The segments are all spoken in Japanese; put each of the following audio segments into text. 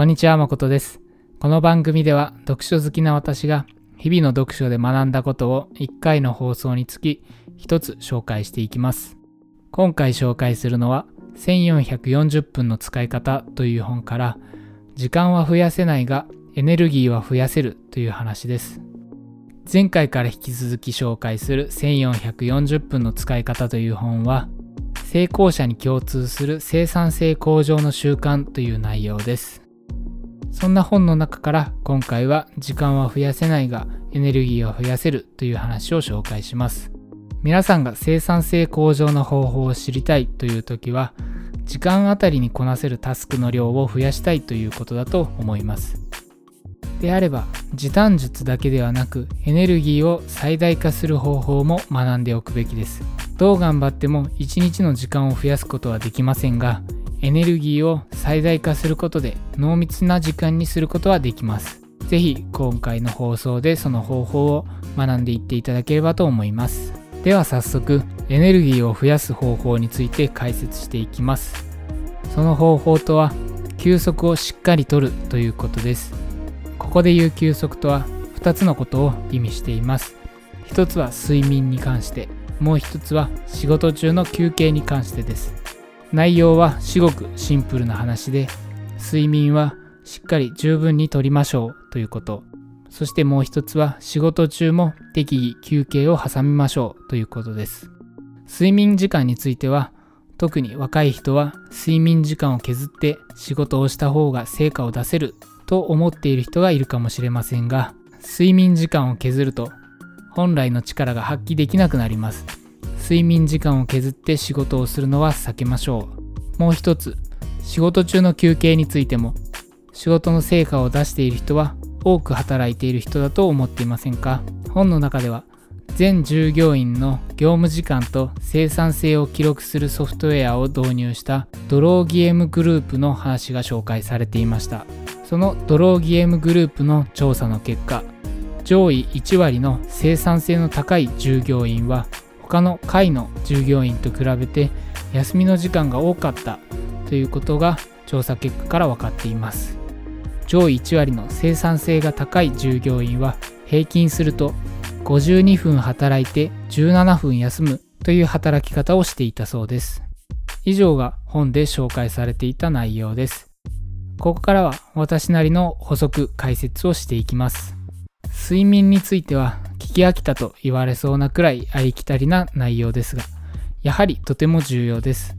こんにちは、まことです。この番組では読書好きな私が日々の読書で学んだことを1回の放送につき1つ紹介していきます。今回紹介するのは1440分の使い方という本から時間は増やせないがエネルギーは増やせるという話です。前回から引き続き紹介する1440分の使い方という本は成功者に共通する生産性向上の習慣という内容です。そんな本の中から今回は時間は増やせないがエネルギーは増やせるという話を紹介します。皆さんが生産性向上の方法を知りたいという時は時間あたりにこなせるタスクの量を増やしたいということだと思います。であれば時短術だけではなくエネルギーを最大化する方法も学んでおくべきです。どう頑張っても1日の時間を増やすことはできませんがエネルギーを最大化することで濃密な時間にすることはできます。ぜひ今回の放送でその方法を学んでいっていただければと思います。では早速エネルギーを増やす方法について解説していきます。その方法とは休息をしっかりとるということです。ここで言う休息とは2つのことを意味しています。一つは睡眠に関して、もう一つは仕事中の休憩に関してです。内容は至極シンプルな話で睡眠はしっかり十分にとりましょうということ。そしてもう一つは仕事中も適宜休憩を挟みましょうということです。睡眠時間については特に若い人は睡眠時間を削って仕事をした方が成果を出せると思っている人がいるかもしれませんが睡眠時間を削ると本来の力が発揮できなくなります。睡眠時間を削って仕事をするのは避けましょう。もう一つ、仕事中の休憩についても、仕事の成果を出している人は多く働いている人だと思っていませんか本の中では、全従業員の業務時間と生産性を記録するソフトウェアを導入したドローギエムグループの話が紹介されていました。そのドローギエムグループの調査の結果、上位1割の生産性の高い従業員は他の会の従業員と比べて休みの時間が多かったということが調査結果から分かっています。上位1割の生産性が高い従業員は平均すると52分働いて17分休むという働き方をしていたそうです。以上が本で紹介されていた内容です。ここからは私なりの補足解説をしていきます。睡眠については聞き飽きたと言われそうなくらいありきたりな内容ですが、やはりとても重要です。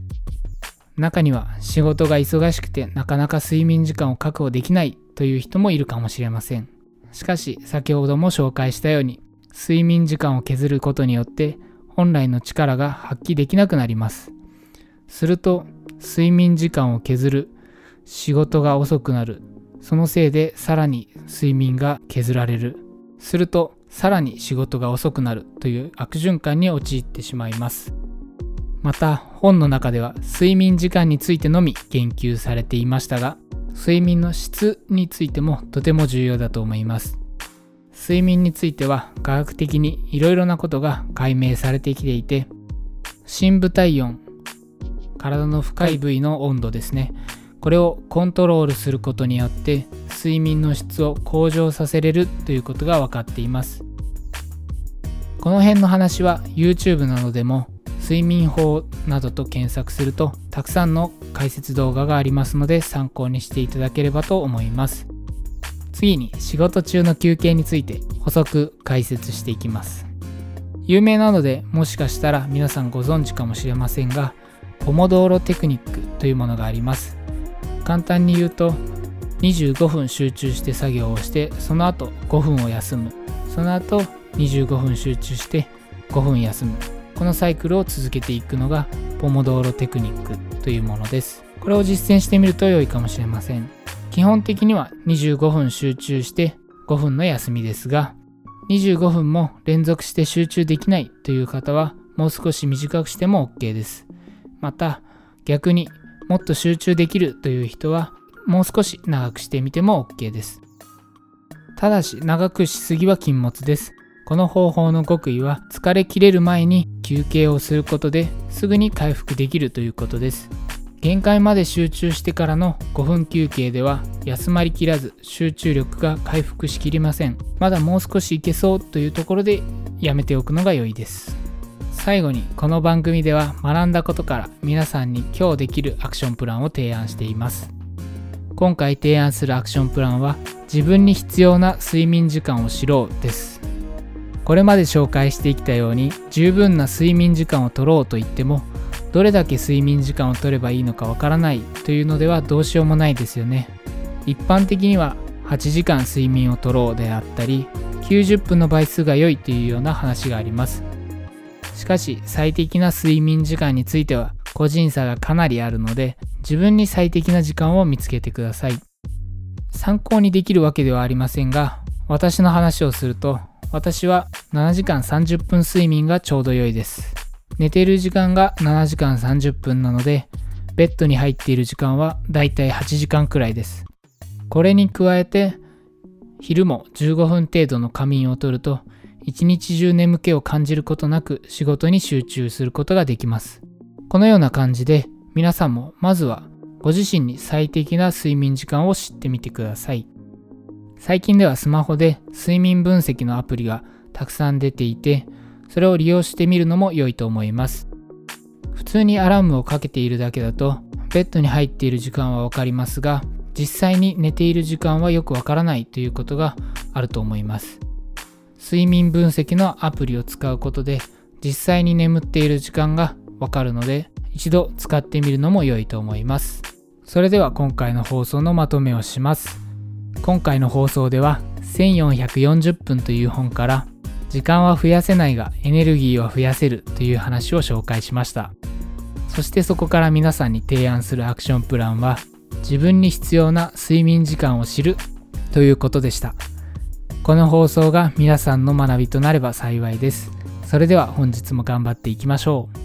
中には仕事が忙しくてなかなか睡眠時間を確保できないという人もいるかもしれません。しかし先ほども紹介したように、睡眠時間を削ることによって本来の力が発揮できなくなります。すると睡眠時間を削る、仕事が遅くなる、そのせいでさらに睡眠が削られる。するとさらに仕事が遅くなるという悪循環に陥ってしまいます。また本の中では睡眠時間についてのみ言及されていましたが、睡眠の質についてもとても重要だと思います。睡眠については科学的にいろいろなことが解明されてきていて、深部体温、体の深い部位の温度ですね。これをコントロールすることによって睡眠の質を向上させれるということが分かっています。この辺の話は YouTube などでも睡眠法などと検索するとたくさんの解説動画がありますので参考にしていただければと思います。次に仕事中の休憩について補足解説していきます。有名なのでもしかしたら皆さんご存知かもしれませんがポモドーロテクニックというものがあります。簡単に言うと25分集中して作業をしてその後5分を休む。その後25分集中して5分休む。このサイクルを続けていくのがポモドーロテクニックというものです。これを実践してみると良いかもしれません。基本的には25分集中して5分の休みですが25分も連続して集中できないという方はもう少し短くしても OK です。また逆にもっと集中できるという人はもう少し長くしてみても OK です。ただし長くしすぎは禁物です。この方法の極意は疲れ切れる前に休憩をすることですぐに回復できるということです。限界まで集中してからの5分休憩では休まりきらず集中力が回復しきりませんまだもう少しいけそうというところでやめておくのが良いです最後にこの番組では学んだことから皆さんに今日できるアクションプランを提案しています。今回提案するアクションプランは自分に必要な睡眠時間を知ろうです。これまで紹介してきたように十分な睡眠時間を取ろうと言ってもどれだけ睡眠時間を取ればいいのかわからないというのではどうしようもないですよね。一般的には8時間睡眠を取ろうであったり90分の倍数が良いというような話があります。しかし最適な睡眠時間については個人差がかなりあるので自分に最適な時間を見つけてください参考にできるわけではありませんが私の話をすると私は7時間30分睡眠がちょうど良いです寝ている時間が7時間30分なので、ベッドに入っている時間はだいたい8時間くらいです。これに加えて、昼も15分程度の仮眠をとると、一日中眠気を感じることなく仕事に集中することができます。このような感じで、皆さんもまずはご自身に最適な睡眠時間を知ってみてください。最近ではスマホで睡眠分析のアプリがたくさん出ていて、それを利用してみるのも良いと思います。普通にアラームをかけているだけだと、ベッドに入っている時間はわかりますが、実際に寝ている時間はよくわからないということがあると思います。睡眠分析のアプリを使うことで、実際に眠っている時間がわかるので、一度使ってみるのも良いと思います。それでは今回の放送のまとめをします。今回の放送では1440分という本から時間は増やせないがエネルギーは増やせるという話を紹介しましたそしてそこから皆さんに提案するアクションプランは自分に必要な睡眠時間を知るということでしたこの放送が皆さんの学びとなれば幸いです。それでは本日も頑張っていきましょう。